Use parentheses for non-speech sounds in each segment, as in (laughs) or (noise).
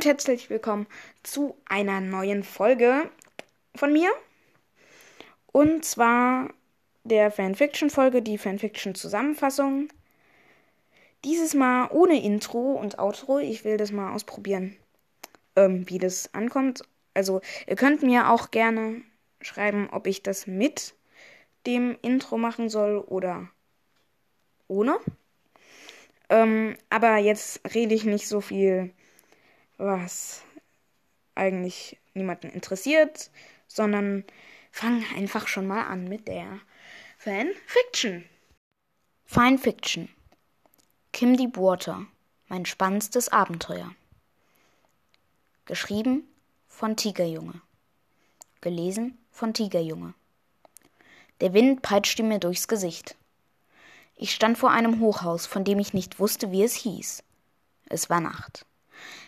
und herzlich willkommen zu einer neuen Folge von mir. Und zwar der Fanfiction-Folge, die Fanfiction-Zusammenfassung. Dieses Mal ohne Intro und Outro. Ich will das mal ausprobieren, ähm, wie das ankommt. Also, ihr könnt mir auch gerne schreiben, ob ich das mit dem Intro machen soll oder ohne. Ähm, aber jetzt rede ich nicht so viel, was eigentlich niemanden interessiert, sondern fange einfach schon mal an mit der Fanfiction. Fanfiction. Kim Deep Water. Mein spannendstes Abenteuer. Geschrieben von Tigerjunge. Gelesen von Tigerjunge. Der Wind peitschte mir durchs Gesicht. Ich stand vor einem Hochhaus, von dem ich nicht wusste, wie es hieß. Es war Nacht.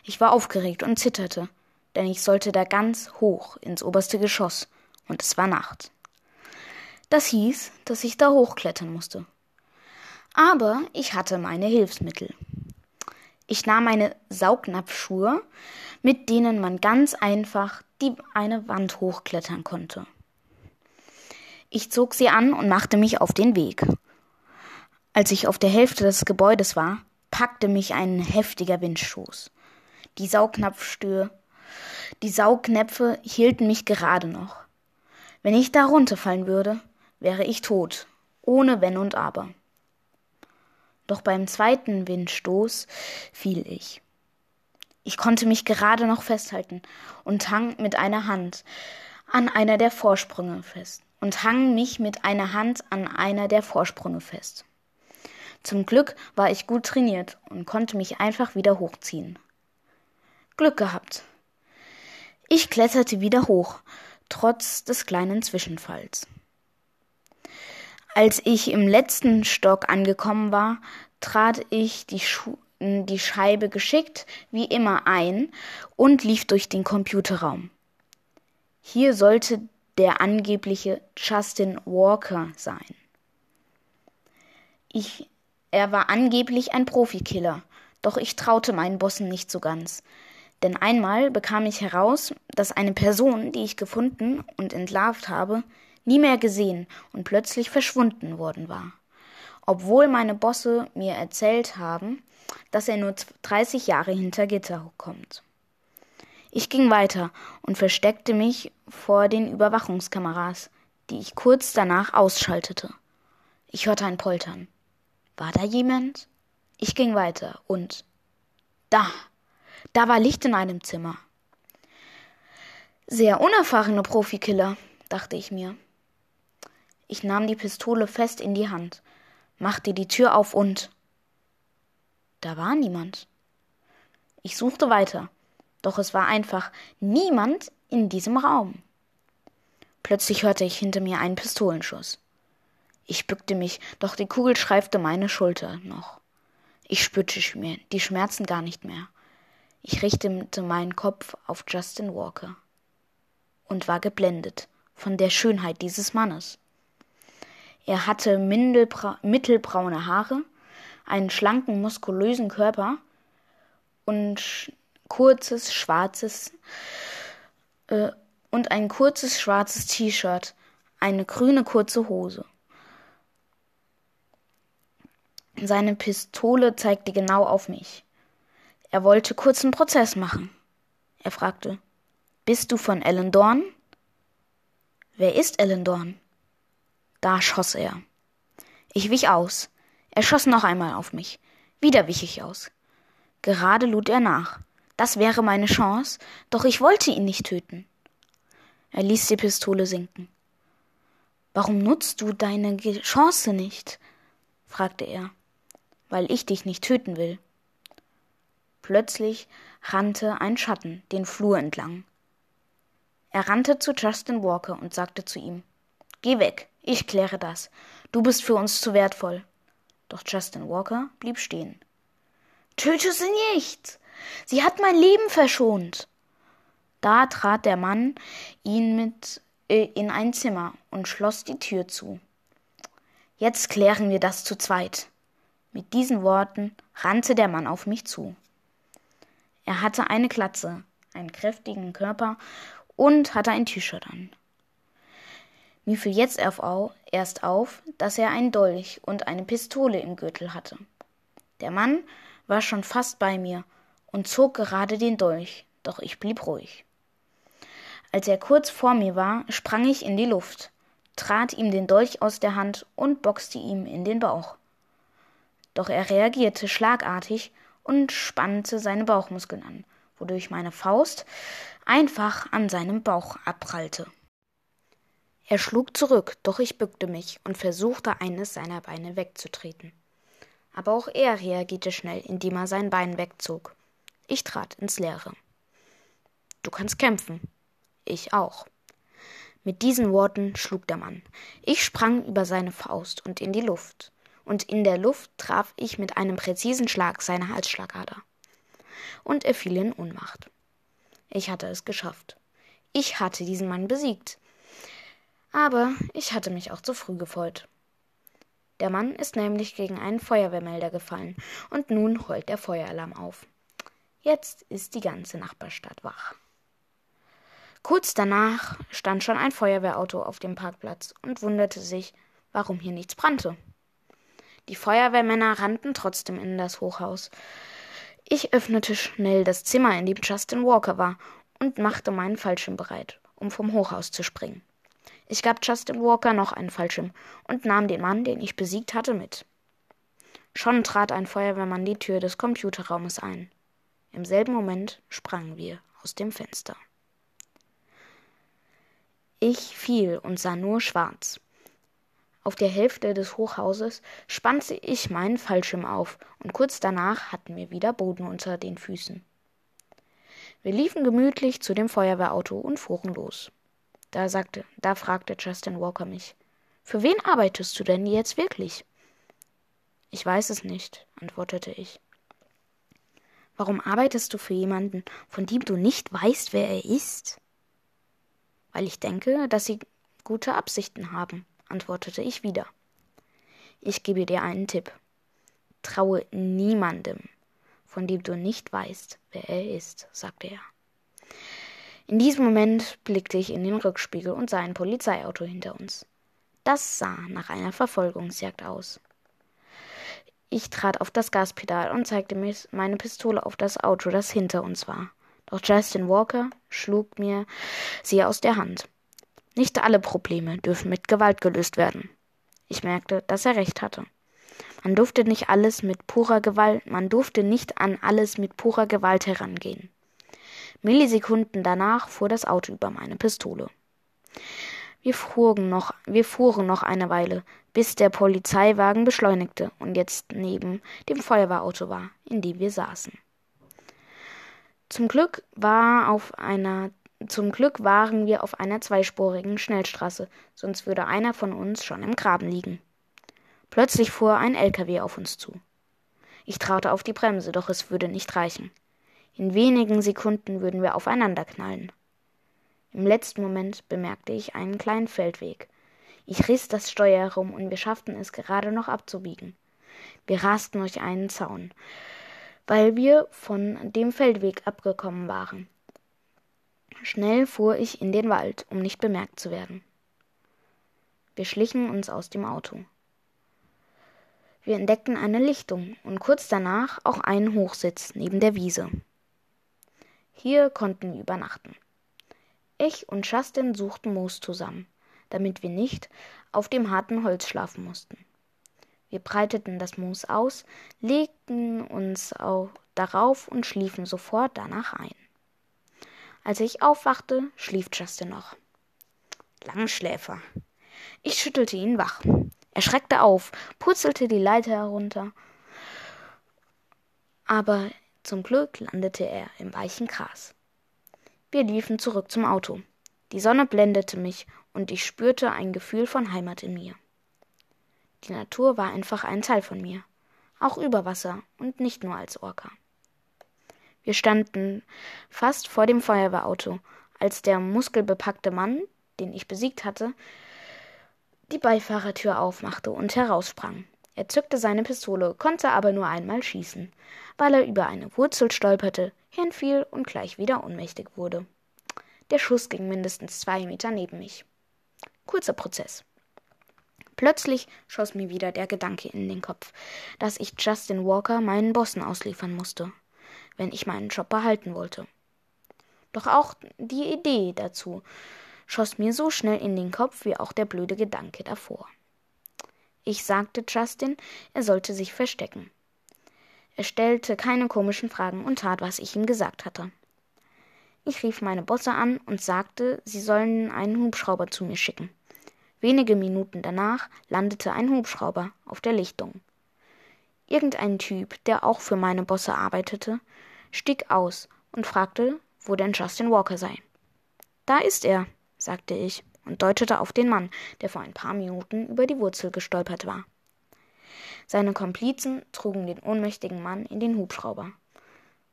Ich war aufgeregt und zitterte, denn ich sollte da ganz hoch ins oberste Geschoss, und es war Nacht. Das hieß, dass ich da hochklettern musste. Aber ich hatte meine Hilfsmittel. Ich nahm meine Saugnapfschuhe, mit denen man ganz einfach die eine Wand hochklettern konnte. Ich zog sie an und machte mich auf den Weg. Als ich auf der Hälfte des Gebäudes war, packte mich ein heftiger Windstoß. Die Saugnapfstür, die Saugnäpfe hielten mich gerade noch. Wenn ich da runterfallen würde, wäre ich tot, ohne Wenn und Aber. Doch beim zweiten Windstoß fiel ich. Ich konnte mich gerade noch festhalten und hang mit einer Hand an einer der Vorsprünge fest und hang mich mit einer Hand an einer der Vorsprünge fest. Zum Glück war ich gut trainiert und konnte mich einfach wieder hochziehen. Glück gehabt. Ich kletterte wieder hoch, trotz des kleinen Zwischenfalls. Als ich im letzten Stock angekommen war, trat ich die, Schu die Scheibe geschickt wie immer ein und lief durch den Computerraum. Hier sollte der angebliche Justin Walker sein. Ich er war angeblich ein Profikiller, doch ich traute meinen Bossen nicht so ganz. Denn einmal bekam ich heraus, dass eine Person, die ich gefunden und entlarvt habe, nie mehr gesehen und plötzlich verschwunden worden war. Obwohl meine Bosse mir erzählt haben, dass er nur 30 Jahre hinter Gitter kommt. Ich ging weiter und versteckte mich vor den Überwachungskameras, die ich kurz danach ausschaltete. Ich hörte ein Poltern. War da jemand? Ich ging weiter und da, da war Licht in einem Zimmer. Sehr unerfahrene Profikiller, dachte ich mir. Ich nahm die Pistole fest in die Hand, machte die Tür auf und da war niemand. Ich suchte weiter, doch es war einfach niemand in diesem Raum. Plötzlich hörte ich hinter mir einen Pistolenschuss. Ich bückte mich, doch die Kugel streifte meine Schulter noch. Ich spürte mir die Schmerzen gar nicht mehr. Ich richtete meinen Kopf auf Justin Walker und war geblendet von der Schönheit dieses Mannes. Er hatte mittelbraune Haare, einen schlanken, muskulösen Körper und kurzes schwarzes äh, und ein kurzes schwarzes T-Shirt, eine grüne kurze Hose. Seine Pistole zeigte genau auf mich. Er wollte kurzen Prozess machen. Er fragte, Bist du von Ellen Dorn? Wer ist Ellen Dorn? Da schoss er. Ich wich aus. Er schoss noch einmal auf mich. Wieder wich ich aus. Gerade lud er nach. Das wäre meine Chance, doch ich wollte ihn nicht töten. Er ließ die Pistole sinken. Warum nutzt du deine Chance nicht? fragte er weil ich dich nicht töten will. Plötzlich rannte ein Schatten den Flur entlang. Er rannte zu Justin Walker und sagte zu ihm Geh weg, ich kläre das. Du bist für uns zu wertvoll. Doch Justin Walker blieb stehen. Töte sie nicht. Sie hat mein Leben verschont. Da trat der Mann ihn mit äh, in ein Zimmer und schloss die Tür zu. Jetzt klären wir das zu zweit. Mit diesen Worten rannte der Mann auf mich zu. Er hatte eine Glatze, einen kräftigen Körper und hatte ein T-Shirt an. Mir fiel jetzt erst auf, dass er einen Dolch und eine Pistole im Gürtel hatte. Der Mann war schon fast bei mir und zog gerade den Dolch, doch ich blieb ruhig. Als er kurz vor mir war, sprang ich in die Luft, trat ihm den Dolch aus der Hand und boxte ihm in den Bauch. Doch er reagierte schlagartig und spannte seine Bauchmuskeln an, wodurch meine Faust einfach an seinem Bauch abprallte. Er schlug zurück, doch ich bückte mich und versuchte, eines seiner Beine wegzutreten. Aber auch er reagierte schnell, indem er sein Bein wegzog. Ich trat ins Leere. Du kannst kämpfen. Ich auch. Mit diesen Worten schlug der Mann. Ich sprang über seine Faust und in die Luft. Und in der Luft traf ich mit einem präzisen Schlag seine Halsschlagader. Und er fiel in Ohnmacht. Ich hatte es geschafft. Ich hatte diesen Mann besiegt. Aber ich hatte mich auch zu früh gefreut. Der Mann ist nämlich gegen einen Feuerwehrmelder gefallen und nun heult der Feueralarm auf. Jetzt ist die ganze Nachbarstadt wach. Kurz danach stand schon ein Feuerwehrauto auf dem Parkplatz und wunderte sich, warum hier nichts brannte. Die Feuerwehrmänner rannten trotzdem in das Hochhaus. Ich öffnete schnell das Zimmer, in dem Justin Walker war, und machte meinen Fallschirm bereit, um vom Hochhaus zu springen. Ich gab Justin Walker noch einen Fallschirm und nahm den Mann, den ich besiegt hatte, mit. Schon trat ein Feuerwehrmann die Tür des Computerraumes ein. Im selben Moment sprangen wir aus dem Fenster. Ich fiel und sah nur schwarz. Auf der Hälfte des Hochhauses spannte ich meinen Fallschirm auf, und kurz danach hatten wir wieder Boden unter den Füßen. Wir liefen gemütlich zu dem Feuerwehrauto und fuhren los. Da sagte, da fragte Justin Walker mich. Für wen arbeitest du denn jetzt wirklich? Ich weiß es nicht, antwortete ich. Warum arbeitest du für jemanden, von dem du nicht weißt, wer er ist? Weil ich denke, dass sie gute Absichten haben, antwortete ich wieder. Ich gebe dir einen Tipp. Traue niemandem, von dem du nicht weißt, wer er ist, sagte er. In diesem Moment blickte ich in den Rückspiegel und sah ein Polizeiauto hinter uns. Das sah nach einer Verfolgungsjagd aus. Ich trat auf das Gaspedal und zeigte mir meine Pistole auf das Auto, das hinter uns war. Doch Justin Walker schlug mir sie aus der Hand. Nicht alle Probleme dürfen mit Gewalt gelöst werden. Ich merkte, dass er recht hatte. Man durfte nicht alles mit purer Gewalt, man durfte nicht an alles mit purer Gewalt herangehen. Millisekunden danach fuhr das Auto über meine Pistole. Wir fuhren noch, wir fuhren noch eine Weile, bis der Polizeiwagen beschleunigte und jetzt neben dem Feuerwehrauto war, in dem wir saßen. Zum Glück war auf einer zum Glück waren wir auf einer zweispurigen Schnellstraße, sonst würde einer von uns schon im Graben liegen. Plötzlich fuhr ein LKW auf uns zu. Ich traute auf die Bremse, doch es würde nicht reichen. In wenigen Sekunden würden wir aufeinander knallen. Im letzten Moment bemerkte ich einen kleinen Feldweg. Ich riss das Steuer herum und wir schafften es gerade noch abzubiegen. Wir rasten durch einen Zaun, weil wir von dem Feldweg abgekommen waren. Schnell fuhr ich in den Wald, um nicht bemerkt zu werden. Wir schlichen uns aus dem Auto. Wir entdeckten eine Lichtung und kurz danach auch einen Hochsitz neben der Wiese. Hier konnten wir übernachten. Ich und Justin suchten Moos zusammen, damit wir nicht auf dem harten Holz schlafen mussten. Wir breiteten das Moos aus, legten uns darauf und schliefen sofort danach ein. Als ich aufwachte, schlief Justin noch. Langschläfer. Ich schüttelte ihn wach. Er schreckte auf, purzelte die Leiter herunter, aber zum Glück landete er im weichen Gras. Wir liefen zurück zum Auto. Die Sonne blendete mich und ich spürte ein Gefühl von Heimat in mir. Die Natur war einfach ein Teil von mir, auch über Wasser und nicht nur als Orca. Wir standen fast vor dem Feuerwehrauto, als der muskelbepackte Mann, den ich besiegt hatte, die Beifahrertür aufmachte und heraussprang. Er zückte seine Pistole, konnte aber nur einmal schießen, weil er über eine Wurzel stolperte, hinfiel und gleich wieder ohnmächtig wurde. Der Schuss ging mindestens zwei Meter neben mich. Kurzer Prozess. Plötzlich schoss mir wieder der Gedanke in den Kopf, dass ich Justin Walker meinen Bossen ausliefern musste, wenn ich meinen Job behalten wollte. Doch auch die Idee dazu schoss mir so schnell in den Kopf wie auch der blöde Gedanke davor. Ich sagte Justin, er sollte sich verstecken. Er stellte keine komischen Fragen und tat, was ich ihm gesagt hatte. Ich rief meine Bosse an und sagte, sie sollen einen Hubschrauber zu mir schicken. Wenige Minuten danach landete ein Hubschrauber auf der Lichtung. Irgendein Typ, der auch für meine Bosse arbeitete, stieg aus und fragte, wo denn Justin Walker sei. Da ist er, sagte ich und deutete auf den Mann, der vor ein paar Minuten über die Wurzel gestolpert war. Seine Komplizen trugen den ohnmächtigen Mann in den Hubschrauber.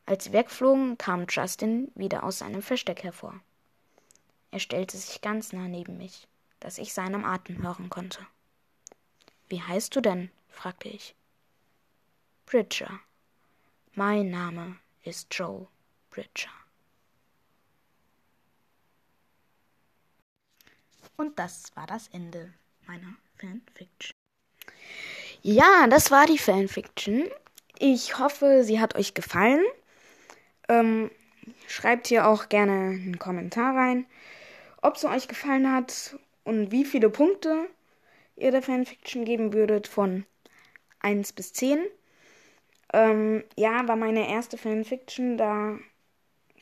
Als sie wegflogen, kam Justin wieder aus seinem Versteck hervor. Er stellte sich ganz nah neben mich, dass ich seinem Atem hören konnte. Wie heißt du denn? fragte ich. Bridger. Mein Name ist Joe Bridger. Und das war das Ende meiner Fanfiction. Ja, das war die Fanfiction. Ich hoffe, sie hat euch gefallen. Ähm, schreibt hier auch gerne einen Kommentar rein, ob es euch gefallen hat und wie viele Punkte ihr der Fanfiction geben würdet von 1 bis 10. Ähm, ja, war meine erste Fanfiction, da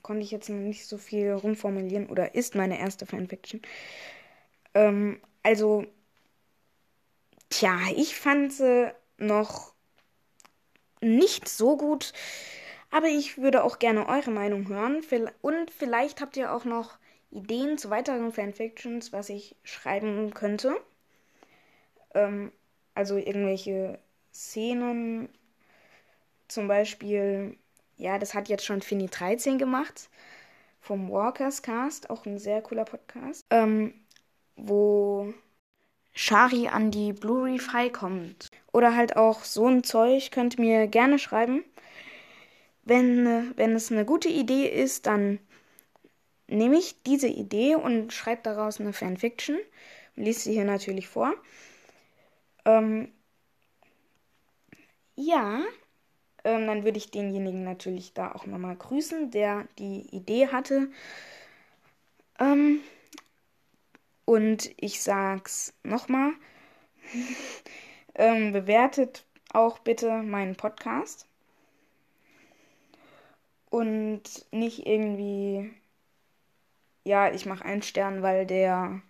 konnte ich jetzt noch nicht so viel rumformulieren oder ist meine erste Fanfiction. Ähm, also Tja, ich fand sie noch nicht so gut, aber ich würde auch gerne eure Meinung hören. Und vielleicht habt ihr auch noch Ideen zu weiteren Fanfictions, was ich schreiben könnte. Ähm, also irgendwelche Szenen, zum Beispiel, ja, das hat jetzt schon Fini 13 gemacht, vom Walkers Cast, auch ein sehr cooler Podcast, ähm, wo Shari an die Reef High kommt. Oder halt auch so ein Zeug könnt ihr mir gerne schreiben. Wenn, wenn es eine gute Idee ist, dann nehme ich diese Idee und schreibe daraus eine Fanfiction und lese sie hier natürlich vor. Ähm, ja, ähm, dann würde ich denjenigen natürlich da auch nochmal grüßen, der die Idee hatte. Ähm, und ich sag's nochmal, (laughs) ähm, bewertet auch bitte meinen Podcast. Und nicht irgendwie, ja, ich mache einen Stern, weil der...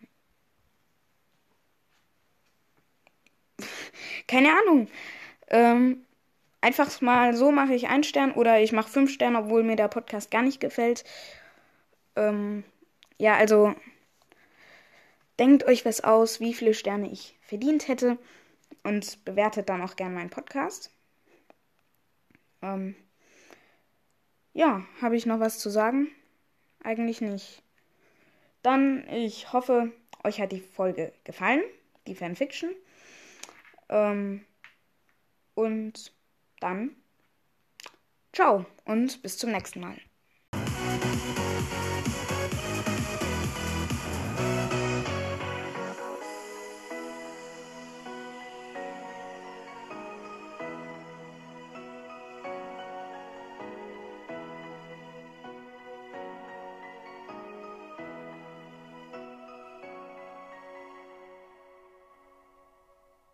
(laughs) Keine Ahnung. Ähm, einfach mal so mache ich einen Stern oder ich mache fünf Sterne, obwohl mir der Podcast gar nicht gefällt. Ähm, ja, also Denkt euch was aus, wie viele Sterne ich verdient hätte und bewertet dann auch gerne meinen Podcast. Ähm, ja, habe ich noch was zu sagen? Eigentlich nicht. Dann, ich hoffe, euch hat die Folge gefallen, die Fanfiction. Ähm, und dann, ciao und bis zum nächsten Mal.